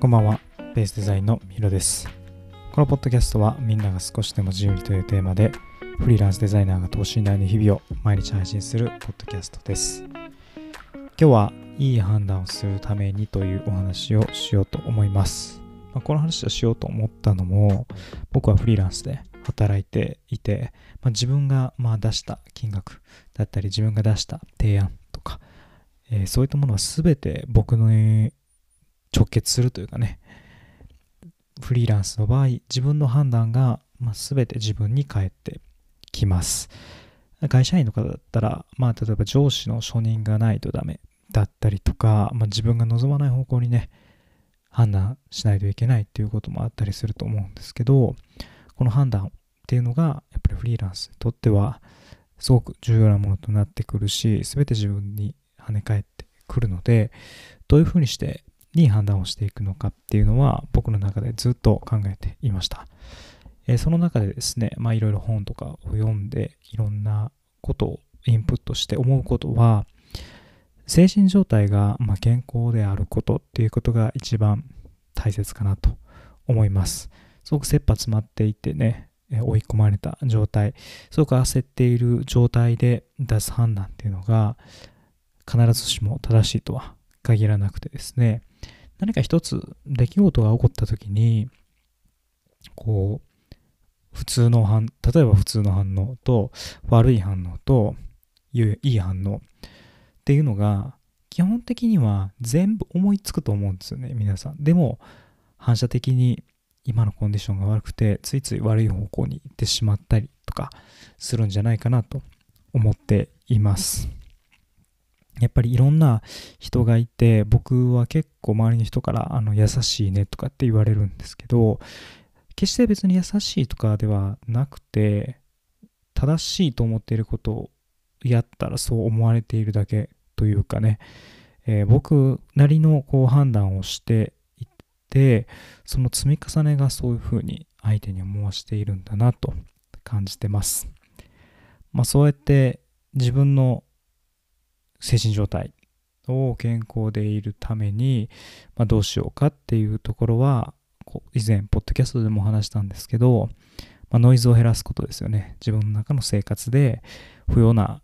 こんばんは、ベースデザインのミロです。このポッドキャストはみんなが少しでも自由にというテーマでフリーランスデザイナーが等身大の日々を毎日配信するポッドキャストです。今日はいい判断をするためにというお話をしようと思います。まあ、この話をしようと思ったのも僕はフリーランスで働いていて、まあ、自分がまあ出した金額だったり自分が出した提案とか、えーそういったものは全て僕の直結するというかねフリーランスの場合自分の判断が、まあ、全て自分に返ってきます。会社員の方だったら、まあ、例えば上司の承認がないとダメだったりとか、まあ、自分が望まない方向にね判断しないといけないっていうこともあったりすると思うんですけどこの判断っていうのがやっぱりフリーランスにとってはすごく重要なものとなってくるし全て自分に跳ね返ってくるのでどういうふうにしていい判断をしていくのかっていうのは僕の中でずっと考えていました。えーその中でですね、まあいろいろ本とかを読んでいろんなことをインプットして思うことは精神状態がまあ健康であることっていうことが一番大切かなと思います。すごく切羽詰まっていてね、追い込まれた状態、すごく焦っている状態で出す判断っていうのが必ずしも正しいとは限らなくてですね、何か一つ出来事が起こった時にこう普通の反例えば普通の反応と悪い反応といういい反応っていうのが基本的には全部思いつくと思うんですよね皆さん。でも反射的に今のコンディションが悪くてついつい悪い方向に行ってしまったりとかするんじゃないかなと思っています。やっぱりいろんな人がいて僕は結構周りの人からあの優しいねとかって言われるんですけど決して別に優しいとかではなくて正しいと思っていることをやったらそう思われているだけというかね、えー僕なりのこう判断をしていってその積み重ねがそういうふうに相手に思わせているんだなと感じてます。まあそうやって自分の精神状態を健康でいるために、まあ、どうしようかっていうところは以前ポッドキャストでも話したんですけど、まあ、ノイズを減らすことですよね。自分の中の生活で不要な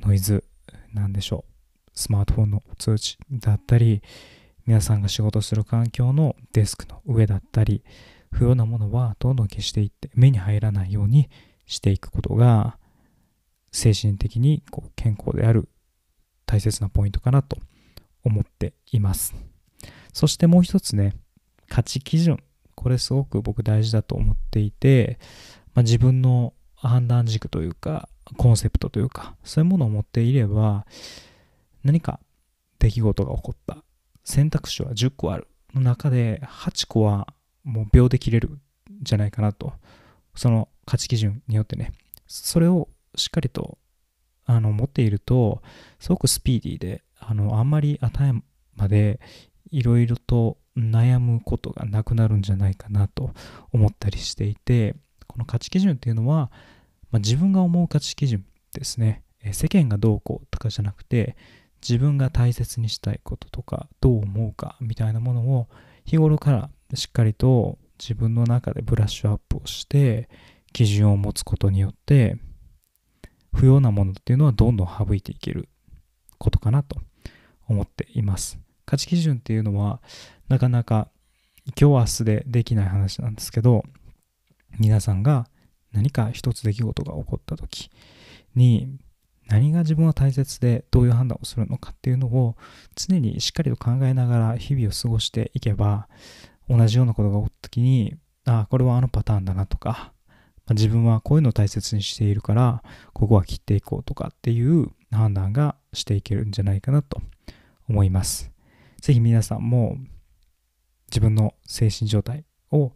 ノイズなんでしょう。スマートフォンの通知だったり皆さんが仕事する環境のデスクの上だったり不要なものはどんどん消していって目に入らないようにしていくことが精神的にこう健康である大切なポイントかなと思っています。そしてもう一つね、価値基準。これすごく僕大事だと思っていて、まあ、自分の判断軸というか、コンセプトというか、そういうものを持っていれば、何か出来事が起こった。選択肢は10個ある。の中で8個はもう秒で切れるんじゃないかなと。その価値基準によってね。それをしっかりとあの持っていると、すごくスピーディーで、あの、あんまり頭でいろいろと悩むことがなくなるんじゃないかなと思ったりしていて、この価値基準っていうのは、まあ、自分が思う価値基準ですね。世間がどうこうとかじゃなくて、自分が大切にしたいこととか、どう思うかみたいなものを日頃からしっかりと自分の中でブラッシュアップをして、基準を持つことによって、不要なものっていうのはどんどん省いていけることかなと思っています。価値基準っていうのはなかなか今日明日でできない話なんですけど皆さんが何か一つ出来事が起こった時に何が自分は大切でどういう判断をするのかっていうのを常にしっかりと考えながら日々を過ごしていけば同じようなことが起こった時にああこれはあのパターンだなとかまあ自分はこういうのを大切にしているからここは切っていこうとかっていう判断がしていけるんじゃないかなと思います。ぜひ皆さんも自分の精神状態を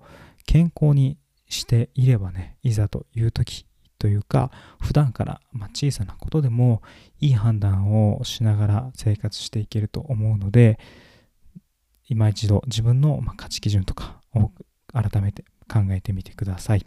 健康にしていればね、いざという時というか、普段からま小さなことでもいい判断をしながら生活していけると思うので、今一度自分の価値基準とかを改めて考えてみてください。